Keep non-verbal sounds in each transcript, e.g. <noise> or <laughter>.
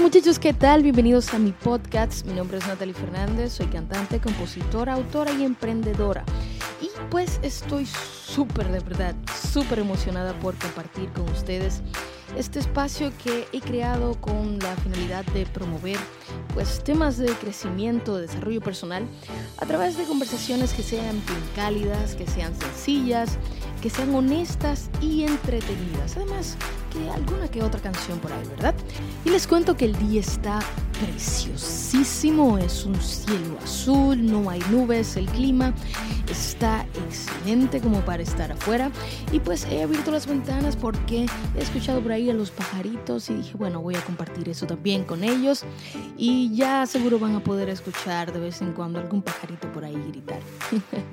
Muchachos, ¿qué tal? Bienvenidos a mi podcast. Mi nombre es Natalie Fernández, soy cantante, compositora, autora y emprendedora. Y pues estoy súper, de verdad, súper emocionada por compartir con ustedes este espacio que he creado con la finalidad de promover pues temas de crecimiento, de desarrollo personal a través de conversaciones que sean bien cálidas, que sean sencillas, que sean honestas y entretenidas. Además, que alguna que otra canción por ahí, ¿verdad? Y les cuento que el día está preciosísimo, es un cielo azul, no hay nubes, el clima está excelente como para estar afuera y pues he abierto las ventanas porque he escuchado por ahí a los pajaritos y dije, bueno, voy a compartir eso también con ellos y ya seguro van a poder escuchar de vez en cuando algún pajarito por ahí gritar.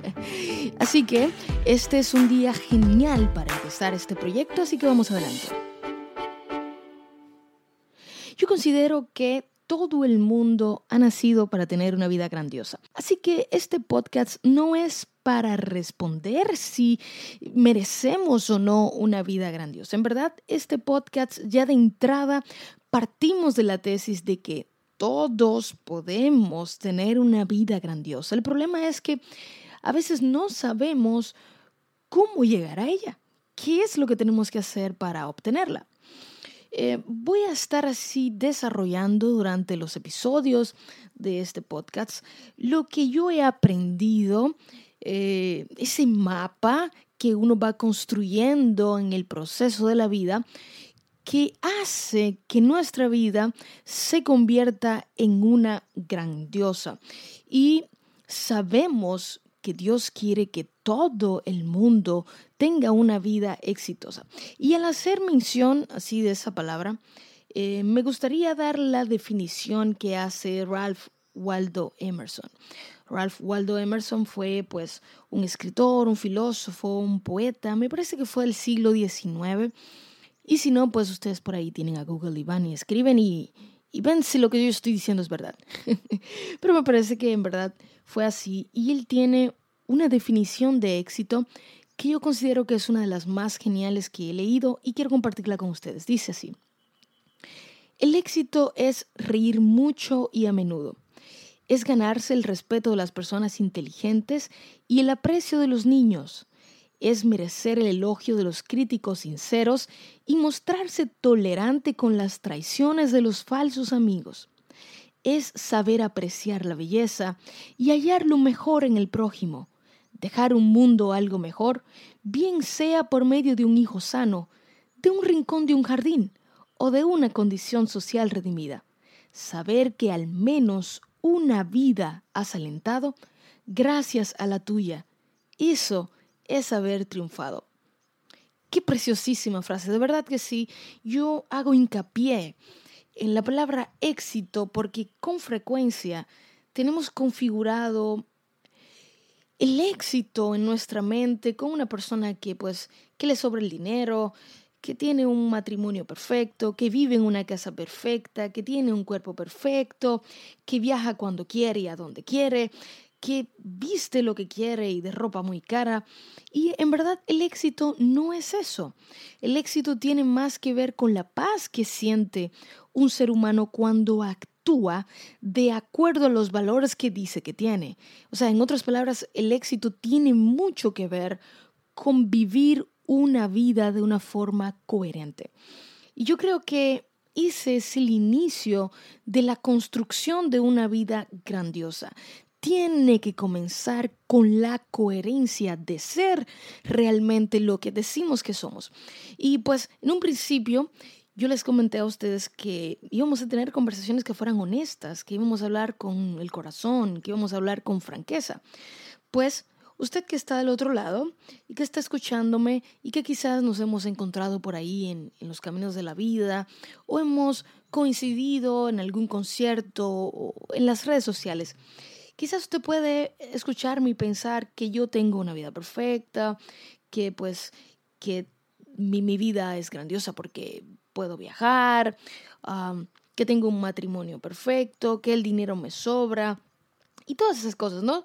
<laughs> así que este es un día genial para empezar este proyecto, así que vamos adelante. Yo considero que todo el mundo ha nacido para tener una vida grandiosa. Así que este podcast no es para responder si merecemos o no una vida grandiosa. En verdad, este podcast ya de entrada partimos de la tesis de que todos podemos tener una vida grandiosa. El problema es que a veces no sabemos cómo llegar a ella. ¿Qué es lo que tenemos que hacer para obtenerla? Eh, voy a estar así desarrollando durante los episodios de este podcast lo que yo he aprendido, eh, ese mapa que uno va construyendo en el proceso de la vida que hace que nuestra vida se convierta en una grandiosa. Y sabemos que Dios quiere que todo el mundo tenga una vida exitosa. Y al hacer mención así de esa palabra, eh, me gustaría dar la definición que hace Ralph Waldo Emerson. Ralph Waldo Emerson fue pues un escritor, un filósofo, un poeta, me parece que fue del siglo XIX. Y si no, pues ustedes por ahí tienen a Google y van y escriben y, y ven si lo que yo estoy diciendo es verdad. <laughs> Pero me parece que en verdad fue así y él tiene una definición de éxito que yo considero que es una de las más geniales que he leído y quiero compartirla con ustedes. Dice así, el éxito es reír mucho y a menudo. Es ganarse el respeto de las personas inteligentes y el aprecio de los niños. Es merecer el elogio de los críticos sinceros y mostrarse tolerante con las traiciones de los falsos amigos. Es saber apreciar la belleza y hallar lo mejor en el prójimo dejar un mundo algo mejor, bien sea por medio de un hijo sano, de un rincón de un jardín o de una condición social redimida. Saber que al menos una vida has alentado gracias a la tuya. Eso es haber triunfado. Qué preciosísima frase, de verdad que sí. Yo hago hincapié en la palabra éxito porque con frecuencia tenemos configurado el éxito en nuestra mente con una persona que pues que le sobra el dinero, que tiene un matrimonio perfecto, que vive en una casa perfecta, que tiene un cuerpo perfecto, que viaja cuando quiere y a donde quiere, que viste lo que quiere y de ropa muy cara. Y en verdad el éxito no es eso. El éxito tiene más que ver con la paz que siente un ser humano cuando actúa de acuerdo a los valores que dice que tiene. O sea, en otras palabras, el éxito tiene mucho que ver con vivir una vida de una forma coherente. Y yo creo que ese es el inicio de la construcción de una vida grandiosa. Tiene que comenzar con la coherencia de ser realmente lo que decimos que somos. Y pues en un principio yo les comenté a ustedes que íbamos a tener conversaciones que fueran honestas, que íbamos a hablar con el corazón, que íbamos a hablar con franqueza. Pues usted que está del otro lado y que está escuchándome y que quizás nos hemos encontrado por ahí en, los caminos de la vida o hemos coincidido en algún concierto o en las redes sociales. Quizás usted puede escucharme y pensar que yo tengo una vida perfecta, que pues que mi, mi vida es grandiosa porque puedo viajar, que tengo un matrimonio perfecto, que el dinero me sobra y todas esas cosas, ¿no?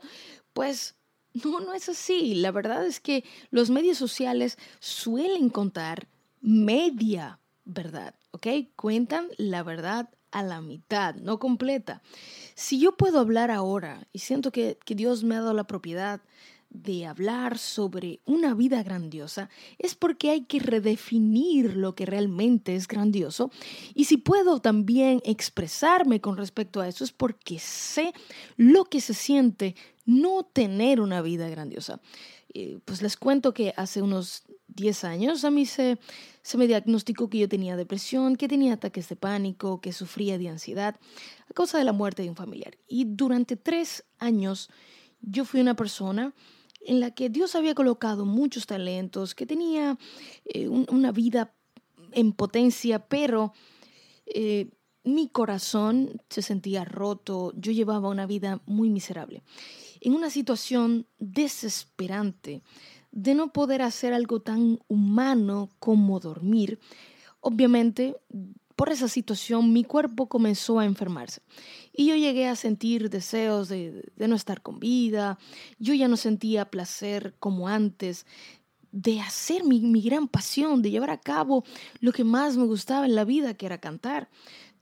Pues no, no es así. La verdad es que los medios sociales suelen contar media verdad, ¿ok? Cuentan la verdad a la mitad, no completa. Si yo puedo hablar ahora y siento que, que Dios me ha dado la propiedad de hablar sobre una vida grandiosa es porque hay que redefinir lo que realmente es grandioso y si puedo también expresarme con respecto a eso es porque sé lo que se siente no tener una vida grandiosa. Eh, pues les cuento que hace unos 10 años a mí se, se me diagnosticó que yo tenía depresión, que tenía ataques de pánico, que sufría de ansiedad a causa de la muerte de un familiar. Y durante tres años yo fui una persona en la que Dios había colocado muchos talentos, que tenía eh, una vida en potencia, pero eh, mi corazón se sentía roto, yo llevaba una vida muy miserable, en una situación desesperante de no poder hacer algo tan humano como dormir. Obviamente, por esa situación mi cuerpo comenzó a enfermarse y yo llegué a sentir deseos de, no estar con vida, yo ya no sentía placer como antes de hacer mi, gran pasión, de llevar a cabo lo que más me gustaba en la vida, que era cantar.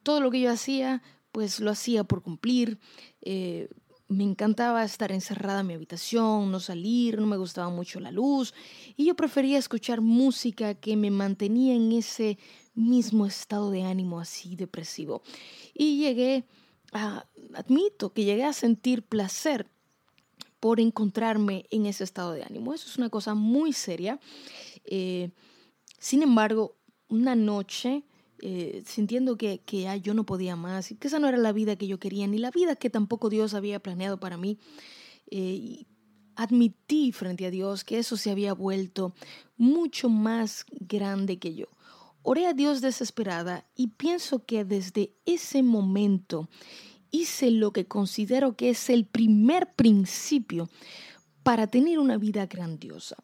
Todo lo que yo hacía, pues lo hacía por cumplir. Eh, me encantaba estar encerrada en mi habitación, no salir, no me gustaba mucho la luz y yo prefería escuchar música que me mantenía en ese mismo estado de ánimo así depresivo. Y llegué a, admito que llegué a sentir placer por encontrarme en ese estado de ánimo. Eso es una cosa muy seria. Eh, sin embargo, una noche, eh, sintiendo que, que ya yo no podía más y que esa no era la vida que yo quería, ni la vida que tampoco Dios había planeado para mí, eh, admití frente a Dios que eso se había vuelto mucho más grande que yo. Oré a Dios desesperada y pienso que desde ese momento hice lo que considero que es el primer principio para tener una vida grandiosa.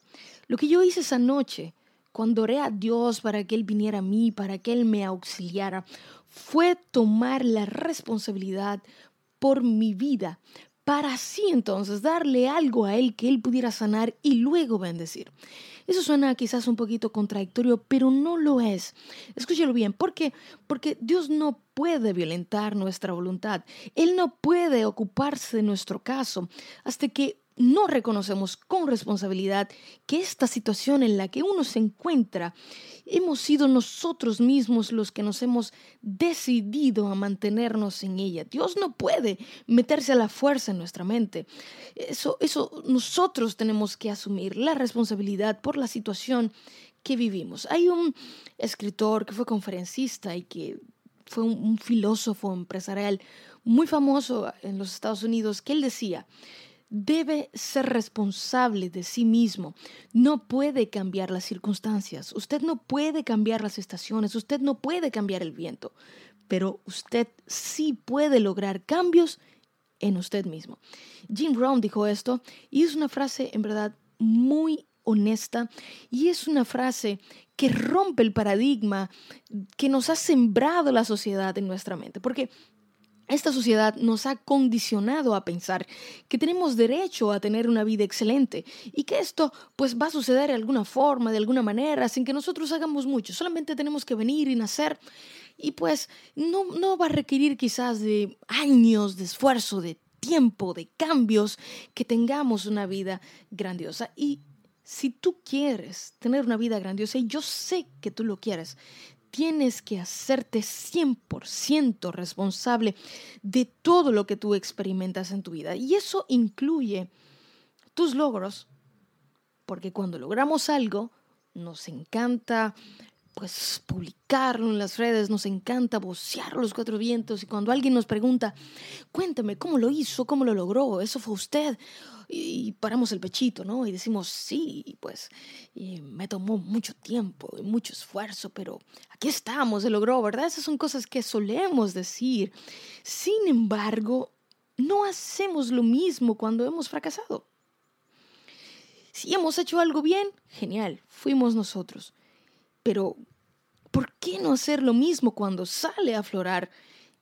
Lo que yo hice esa noche, cuando oré a Dios para que Él viniera a mí, para que Él me auxiliara, fue tomar la responsabilidad por mi vida, para así entonces darle algo a Él que Él pudiera sanar y luego bendecir. Eso suena quizás un poquito contradictorio, pero no lo es. Escúchelo bien, ¿por qué? Porque Dios no puede violentar nuestra voluntad. Él no puede ocuparse de nuestro caso hasta que no reconocemos con responsabilidad que esta situación en la que uno se encuentra, hemos sido nosotros mismos los que nos hemos decidido a mantenernos en ella. Dios no puede meterse a la fuerza en nuestra mente. Eso, eso nosotros tenemos que asumir la responsabilidad por la situación que vivimos. Hay un escritor que fue conferencista y que fue un, un filósofo empresarial muy famoso en los Estados Unidos que él decía, debe ser responsable de sí mismo. No puede cambiar las circunstancias, usted no puede cambiar las estaciones, usted no puede cambiar el viento, pero usted sí puede lograr cambios en usted mismo. Jim Brown dijo esto y es una frase en verdad muy honesta y es una frase que rompe el paradigma que nos ha sembrado la sociedad en nuestra mente, porque esta sociedad nos ha condicionado a pensar que tenemos derecho a tener una vida excelente y que esto pues va a suceder de alguna forma, de alguna manera, sin que nosotros hagamos mucho. Solamente tenemos que venir y nacer y pues no, no va a requerir quizás de años de esfuerzo, de tiempo, de cambios, que tengamos una vida grandiosa. Y si tú quieres tener una vida grandiosa, y yo sé que tú lo quieres, tienes que hacerte 100% responsable de todo lo que tú experimentas en tu vida. Y eso incluye tus logros, porque cuando logramos algo, nos encanta pues publicarlo en las redes, nos encanta vocear los cuatro vientos. Y cuando alguien nos pregunta, cuéntame cómo lo hizo, cómo lo logró, eso fue usted, y, paramos el pechito, ¿no? Y decimos, sí, pues y me tomó mucho tiempo y mucho esfuerzo, pero aquí estamos, se logró, ¿verdad? Esas son cosas que solemos decir. Sin embargo, no hacemos lo mismo cuando hemos fracasado. Si hemos hecho algo bien, genial, fuimos nosotros. Pero, ¿por qué no hacer lo mismo cuando sale a aflorar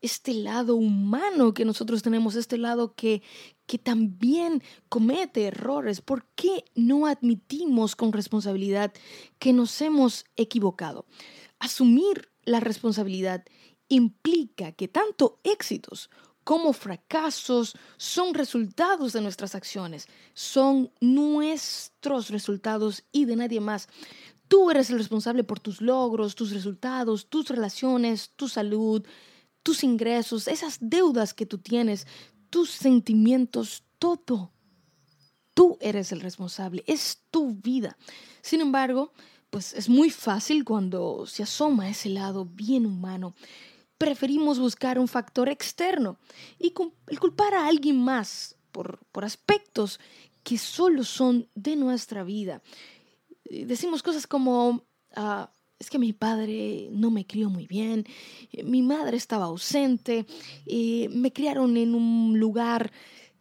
este lado humano que nosotros tenemos, este lado que, que también comete errores? ¿Por qué no admitimos con responsabilidad que nos hemos equivocado? Asumir la responsabilidad implica que tanto éxitos como fracasos son resultados de nuestras acciones, son nuestros resultados y de nadie más. Tú eres el responsable por tus logros, tus resultados, tus relaciones, tu salud, tus ingresos, esas deudas que tú tienes, tus sentimientos, todo. Tú eres el responsable, es tu vida. Sin embargo, pues es muy fácil cuando se asoma ese lado bien humano preferimos buscar un factor externo y culpar a alguien más por, aspectos que solo son de nuestra vida. Decimos cosas como, ah, es que mi padre no me crió muy bien, mi madre estaba ausente, me criaron en un lugar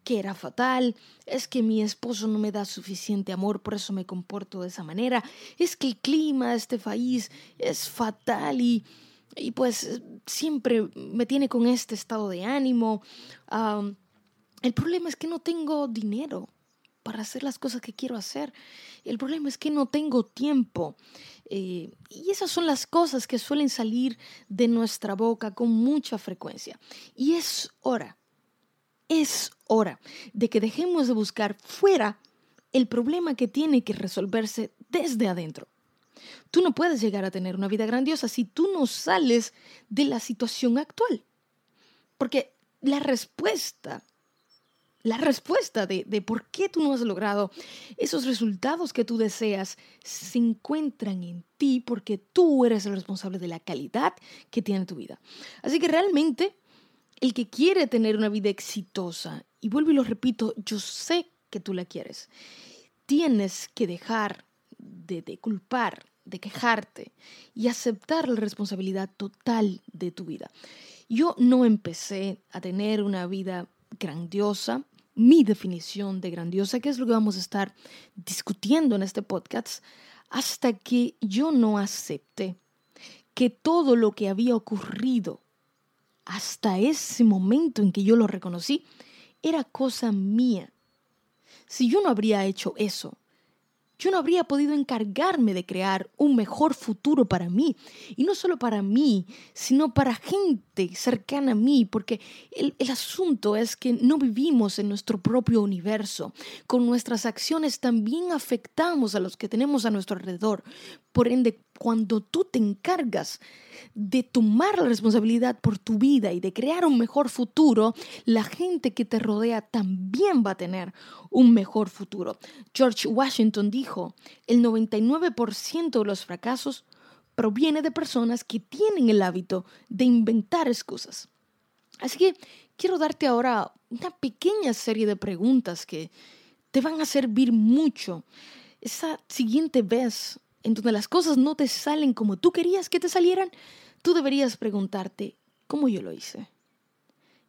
que era fatal, es que mi esposo no me da suficiente amor, por eso me comporto de esa manera, es que el clima de este país es fatal y y pues siempre me tiene con este estado de ánimo. el problema es que no tengo dinero para hacer las cosas que quiero hacer. El problema es que no tengo tiempo. Eh, y esas son las cosas que suelen salir de nuestra boca con mucha frecuencia. Y es hora, es hora de que dejemos de buscar fuera el problema que tiene que resolverse desde adentro. Tú no puedes llegar a tener una vida grandiosa si tú no sales de la situación actual. Porque la respuesta, la respuesta de, por qué tú no has logrado esos resultados que tú deseas se encuentran en ti porque tú eres el responsable de la calidad que tiene tu vida. Así que realmente el que quiere tener una vida exitosa, y vuelvo y lo repito, yo sé que tú la quieres, tienes que dejar de, de culpar de quejarte y aceptar la responsabilidad total de tu vida. Yo no empecé a tener una vida grandiosa. Mi definición de grandiosa, que es lo que vamos a estar discutiendo en este podcast, hasta que yo no acepté que todo lo que había ocurrido hasta ese momento en que yo lo reconocí era cosa mía. Si yo no habría hecho eso, yo no habría podido encargarme de crear un mejor futuro para mí. Y no solo para mí, sino para gente cercana a mí, porque el, asunto es que no vivimos en nuestro propio universo. Con nuestras acciones también afectamos a los que tenemos a nuestro alrededor. Por ende, cuando tú te encargas de tomar la responsabilidad por tu vida y de crear un mejor futuro, la gente que te rodea también va a tener un mejor futuro. George Washington dijo, el 99% de los fracasos proviene de personas que tienen el hábito de inventar excusas. Así que quiero darte ahora una pequeña serie de preguntas que te van a servir mucho. Esa siguiente vez en donde las cosas no te salen como tú querías que te salieran, tú deberías preguntarte, ¿cómo yo lo hice?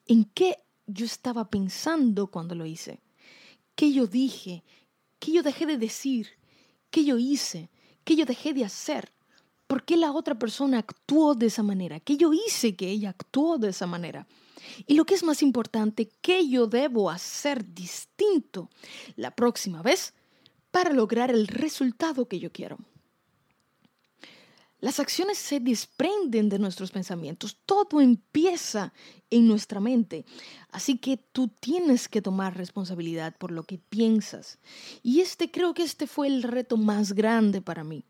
¿En qué yo estaba pensando cuando lo hice? ¿Qué yo dije? ¿Qué yo dejé de decir? ¿Qué yo hice? ¿Qué yo dejé de hacer? ¿Por qué la otra persona actuó de esa manera? ¿Qué yo hice que ella actuó de esa manera? Y lo que es más importante, ¿qué yo debo hacer distinto la próxima vez para lograr el resultado que yo quiero? Las acciones se desprenden de nuestros pensamientos, todo empieza en nuestra mente. Así que tú tienes que tomar responsabilidad por lo que piensas. Y este creo que este fue el reto más grande para mí.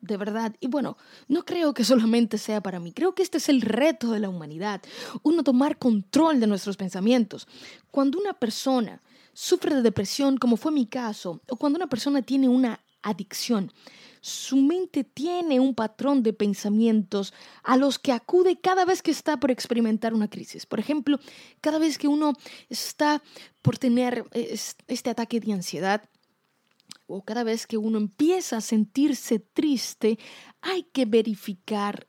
De verdad. Y bueno, no creo que solamente sea para mí. Creo que este es el reto de la humanidad. Uno tomar control de nuestros pensamientos. Cuando una persona sufre de depresión, como fue mi caso, o cuando una persona tiene una adicción, su mente tiene un patrón de pensamientos a los que acude cada vez que está por experimentar una crisis. Por ejemplo, cada vez que uno está por tener este ataque de ansiedad, o cada vez que uno empieza a sentirse triste, hay que verificar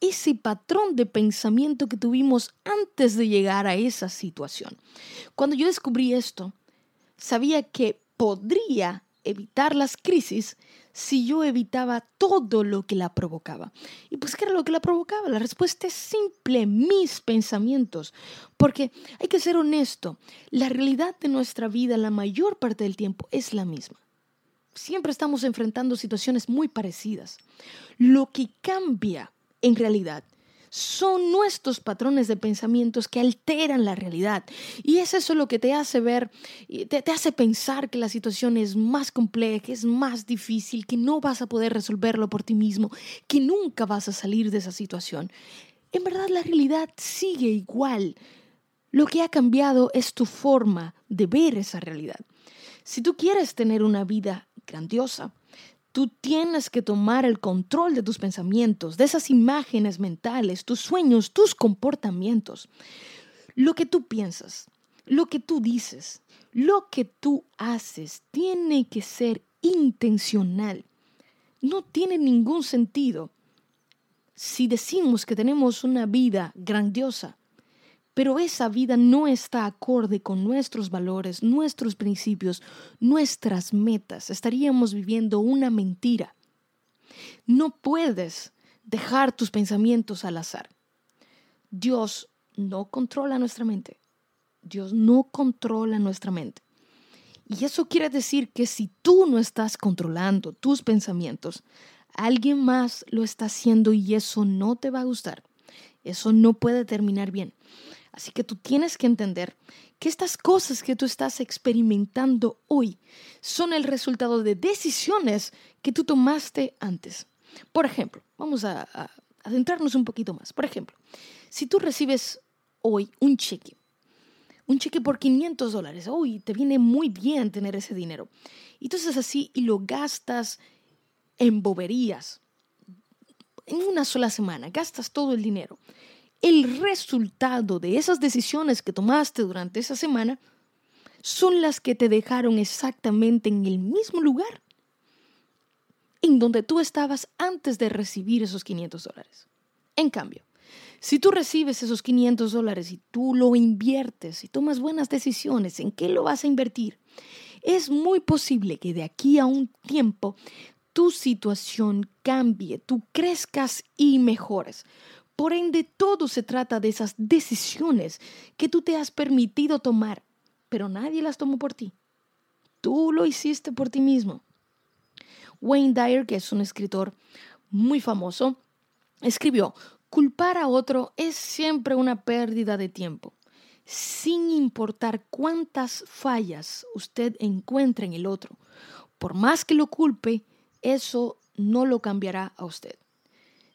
ese patrón de pensamiento que tuvimos antes de llegar a esa situación. Cuando yo descubrí esto, sabía que podría evitar las crisis si yo evitaba todo lo que la provocaba. ¿Y pues qué era lo que la provocaba? La respuesta es simple, mis pensamientos. Porque hay que ser honesto, la realidad de nuestra vida la mayor parte del tiempo es la misma. Siempre estamos enfrentando situaciones muy parecidas. Lo que cambia en realidad son nuestros patrones de pensamientos que alteran la realidad. Y es eso lo que te hace ver, te, te hace pensar que la situación es más compleja, es más difícil, que no vas a poder resolverlo por ti mismo, que nunca vas a salir de esa situación. En verdad la realidad sigue igual. Lo que ha cambiado es tu forma de ver esa realidad. Si tú quieres tener una vida grandiosa, Tú tienes que tomar el control de tus pensamientos, de esas imágenes mentales, tus sueños, tus comportamientos. Lo que tú piensas, lo que tú dices, lo que tú haces tiene que ser intencional. No tiene ningún sentido si decimos que tenemos una vida grandiosa pero esa vida no está acorde con nuestros valores, nuestros principios, nuestras metas. Estaríamos viviendo una mentira. No puedes dejar tus pensamientos al azar. Dios no controla nuestra mente. Dios no controla nuestra mente. Y eso quiere decir que si tú no estás controlando tus pensamientos, alguien más lo está haciendo y eso no te va a gustar. Eso no puede terminar bien. Así que tú tienes que entender que estas cosas que tú estás experimentando hoy son el resultado de decisiones que tú tomaste antes. Por ejemplo, vamos a, adentrarnos un poquito más. Por ejemplo, si tú recibes hoy un cheque, un cheque por 500 dólares, hoy te viene muy bien tener ese dinero. Y tú estás así y lo gastas en boberías. En una sola semana, gastas todo el dinero el resultado de esas decisiones que tomaste durante esa semana son las que te dejaron exactamente en el mismo lugar en donde tú estabas antes de recibir esos 500 dólares. En cambio, si tú recibes esos 500 dólares y tú lo inviertes y tomas buenas decisiones en qué lo vas a invertir, es muy posible que de aquí a un tiempo tu situación cambie, tú crezcas y mejores. Por ende, todo se trata de esas decisiones que tú te has permitido tomar, pero nadie las tomó por ti. Tú lo hiciste por ti mismo. Wayne Dyer, que es un escritor muy famoso, escribió, culpar a otro es siempre una pérdida de tiempo, sin importar cuántas fallas usted encuentre en el otro. Por más que lo culpe, eso no lo cambiará a usted.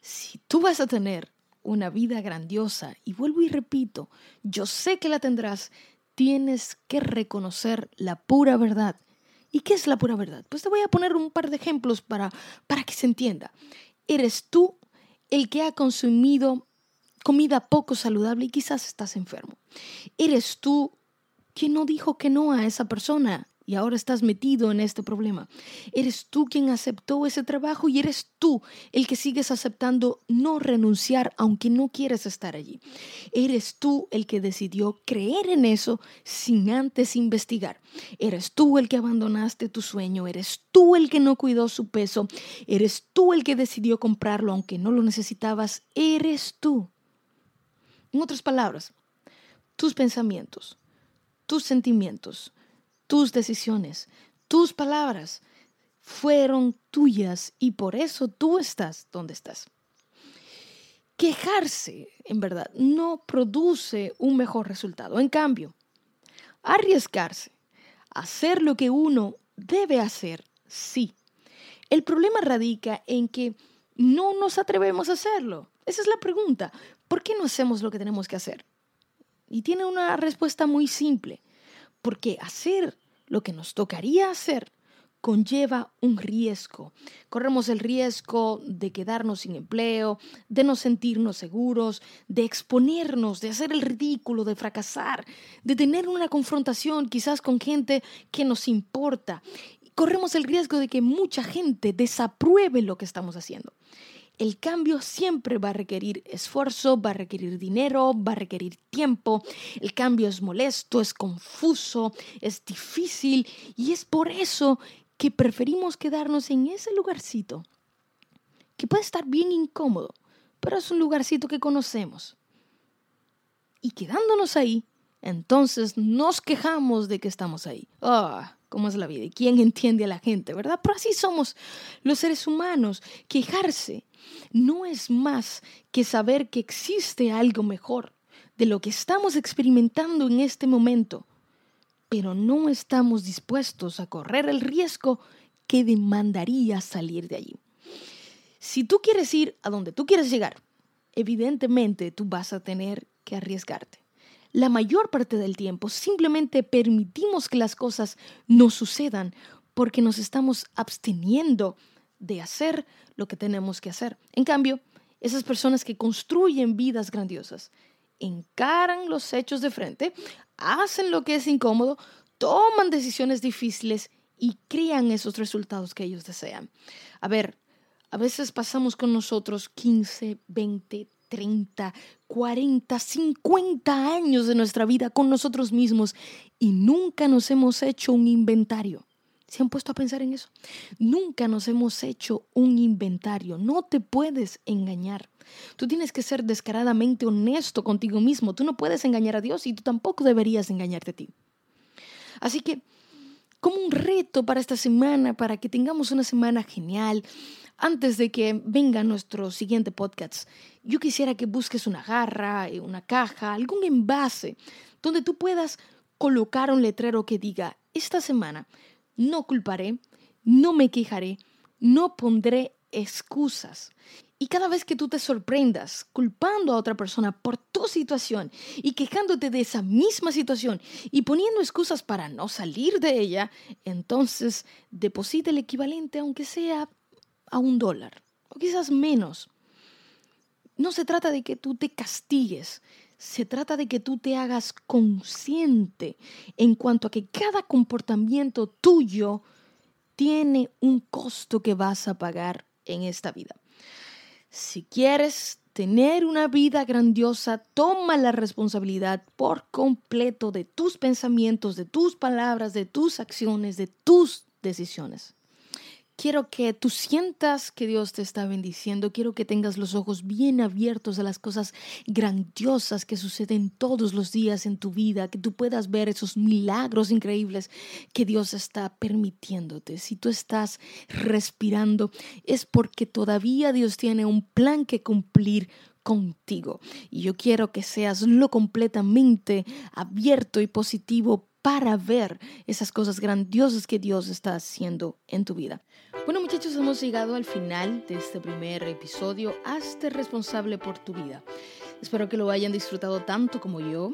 Si tú vas a tener una vida grandiosa. Y vuelvo y repito, yo sé que la tendrás, tienes que reconocer la pura verdad. ¿Y qué es la pura verdad? Pues te voy a poner un par de ejemplos para, para que se entienda. Eres tú el que ha consumido comida poco saludable y quizás estás enfermo. Eres tú quien no dijo que no a esa persona y ahora estás metido en este problema. Eres tú quien aceptó ese trabajo y eres tú el que sigues aceptando no renunciar aunque no quieres estar allí. Eres tú el que decidió creer en eso sin antes investigar. Eres tú el que abandonaste tu sueño, eres tú el que no cuidó su peso, eres tú el que decidió comprarlo aunque no lo necesitabas, eres tú. En otras palabras, tus pensamientos, tus sentimientos, tus decisiones, tus palabras fueron tuyas y por eso tú estás donde estás. Quejarse, en verdad, no produce un mejor resultado. En cambio, arriesgarse, hacer lo que uno debe hacer, sí. El problema radica en que no nos atrevemos a hacerlo. Esa es la pregunta. ¿Por qué no hacemos lo que tenemos que hacer? Y tiene una respuesta muy simple porque hacer lo que nos tocaría hacer conlleva un riesgo. Corremos el riesgo de quedarnos sin empleo, de no sentirnos seguros, de exponernos, de hacer el ridículo, de fracasar, de tener una confrontación quizás con gente que nos importa. Corremos el riesgo de que mucha gente desapruebe lo que estamos haciendo el cambio siempre va a requerir esfuerzo, va a requerir dinero, va a requerir tiempo. El cambio es molesto, es confuso, es difícil y es por eso que preferimos quedarnos en ese lugarcito, que puede estar bien incómodo, pero es un lugarcito que conocemos. Y quedándonos ahí, entonces nos quejamos de que estamos ahí. Ah, ¿cómo es la vida? ¿Y quién entiende a la gente, verdad? Pero así somos los seres humanos. Quejarse no es más que saber que existe algo mejor de lo que estamos experimentando en este momento, pero no estamos dispuestos a correr el riesgo que demandaría salir de allí. Si tú quieres ir a donde tú quieres llegar, evidentemente tú vas a tener que arriesgarte la mayor parte del tiempo simplemente permitimos que las cosas no sucedan porque nos estamos absteniendo de hacer lo que tenemos que hacer. En cambio, esas personas que construyen vidas grandiosas encaran los hechos de frente, hacen lo que es incómodo, toman decisiones difíciles y crean esos resultados que ellos desean. A ver, a veces pasamos con nosotros 15, 20, 30, 40, 50 años de nuestra vida con nosotros mismos y nunca nos hemos hecho un inventario. ¿Se han puesto a pensar en eso? Nunca nos hemos hecho un inventario. No te puedes engañar. Tú tienes que ser descaradamente honesto contigo mismo. Tú no puedes engañar a Dios y tú tampoco deberías engañarte a ti. Así que, como un reto para esta semana, para que tengamos una semana genial, antes de que venga nuestro siguiente podcast, yo quisiera que busques una garra, eh, una caja, algún envase donde tú puedas colocar un letrero que diga, esta semana no culparé, no me quejaré, no pondré excusas. Y cada vez que tú te sorprendas culpando a otra persona por tu situación y quejándote de esa misma situación y poniendo excusas para no salir de ella, entonces deposita el equivalente, aunque sea a un dólar, o quizás menos. No se trata de que tú te castigues, se trata de que tú te hagas consciente en cuanto a que cada comportamiento tuyo tiene un costo que vas a pagar en esta vida. Si quieres tener una vida grandiosa, toma la responsabilidad por completo de tus pensamientos, de tus palabras, de tus acciones, de tus decisiones. Quiero que tú sientas que Dios te está bendiciendo. Quiero que tengas los ojos bien abiertos a las cosas grandiosas que suceden todos los días en tu vida, que tú puedas ver esos milagros increíbles que Dios está permitiéndote. Si tú estás respirando, es porque todavía Dios tiene un plan que cumplir contigo. Y yo quiero que seas lo completamente abierto y positivo para ver esas cosas grandiosas que Dios está haciendo en tu vida. Bueno muchachos, hemos llegado al final de este primer episodio. Hazte responsable por tu vida. Espero que lo hayan disfrutado tanto como yo.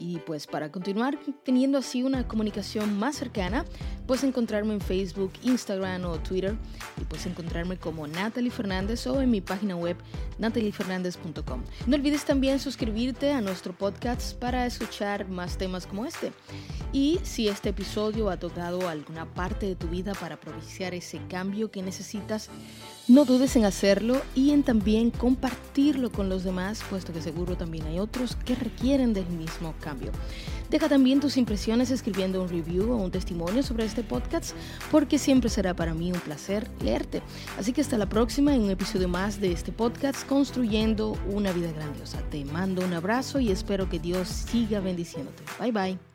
Y pues para continuar teniendo así una comunicación más cercana, puedes encontrarme en Facebook, Instagram o Twitter. Y puedes encontrarme como Natalie Fernández o en mi página web nataliefernandez.com. No olvides también suscribirte a nuestro podcast para escuchar más temas como este. Y si este episodio ha tocado alguna parte de tu vida para propiciar ese cambio que necesitas, no dudes en hacerlo y en también compartirlo con los demás, puesto que seguro también hay otros que requieren del mismo cambio. Deja también tus impresiones escribiendo un review o un testimonio sobre este podcast, porque siempre será para mí un placer leerte. Así que hasta la próxima en un episodio más de este podcast, Construyendo una vida grandiosa. Te mando un abrazo y espero que Dios siga bendiciéndote. Bye bye.